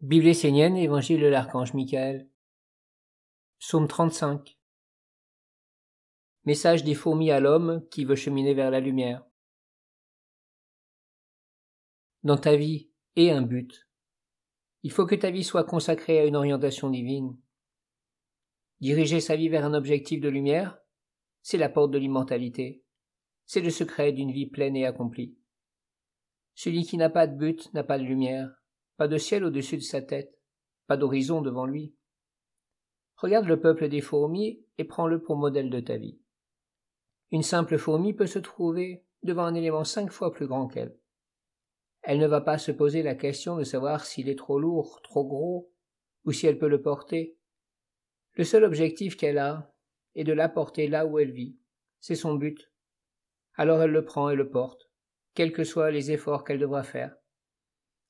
Bible essénienne, Évangile de l'archange Michael. Psaume 35. Message des fourmis à l'homme qui veut cheminer vers la lumière. Dans ta vie, et un but. Il faut que ta vie soit consacrée à une orientation divine. Diriger sa vie vers un objectif de lumière, c'est la porte de l'immortalité. C'est le secret d'une vie pleine et accomplie. Celui qui n'a pas de but n'a pas de lumière, pas de ciel au-dessus de sa tête, pas d'horizon devant lui. Regarde le peuple des fourmis et prends-le pour modèle de ta vie. Une simple fourmi peut se trouver devant un élément cinq fois plus grand qu'elle. Elle ne va pas se poser la question de savoir s'il est trop lourd, trop gros, ou si elle peut le porter. Le seul objectif qu'elle a est de l'apporter là où elle vit. C'est son but. Alors elle le prend et le porte, quels que soient les efforts qu'elle devra faire.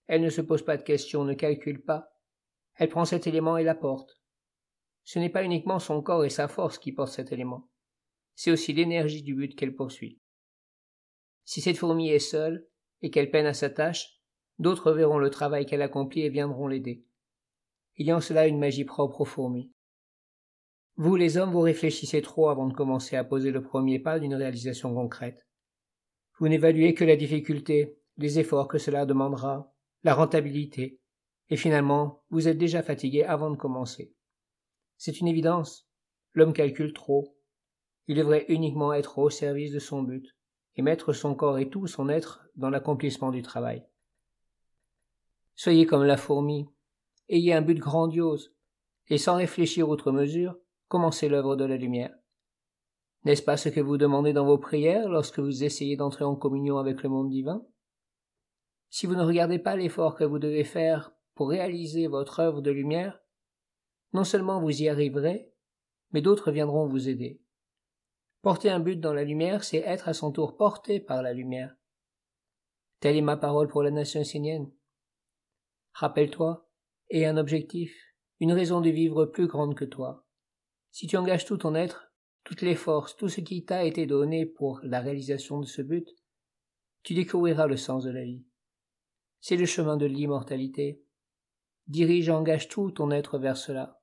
Elle ne se pose pas de questions, ne calcule pas. Elle prend cet élément et l'apporte. Ce n'est pas uniquement son corps et sa force qui portent cet élément. C'est aussi l'énergie du but qu'elle poursuit. Si cette fourmi est seule et qu'elle peine à sa tâche, d'autres verront le travail qu'elle accomplit et viendront l'aider. Il y a en cela une magie propre aux fourmis. Vous, les hommes, vous réfléchissez trop avant de commencer à poser le premier pas d'une réalisation concrète. Vous n'évaluez que la difficulté, les efforts que cela demandera, la rentabilité, et finalement vous êtes déjà fatigué avant de commencer. C'est une évidence. L'homme calcule trop. Il devrait uniquement être au service de son but, et mettre son corps et tout son être dans l'accomplissement du travail. Soyez comme la fourmi, ayez un but grandiose, et sans réfléchir outre mesure, commencez l'œuvre de la lumière. N'est-ce pas ce que vous demandez dans vos prières lorsque vous essayez d'entrer en communion avec le monde divin? Si vous ne regardez pas l'effort que vous devez faire pour réaliser votre œuvre de lumière, non seulement vous y arriverez, mais d'autres viendront vous aider. Porter un but dans la lumière, c'est être à son tour porté par la lumière. Telle est ma parole pour la nation essénienne. Rappelle-toi, et un objectif, une raison de vivre plus grande que toi. Si tu engages tout ton être, toutes les forces, tout ce qui t'a été donné pour la réalisation de ce but, tu découvriras le sens de la vie. C'est le chemin de l'immortalité. Dirige, engage tout ton être vers cela.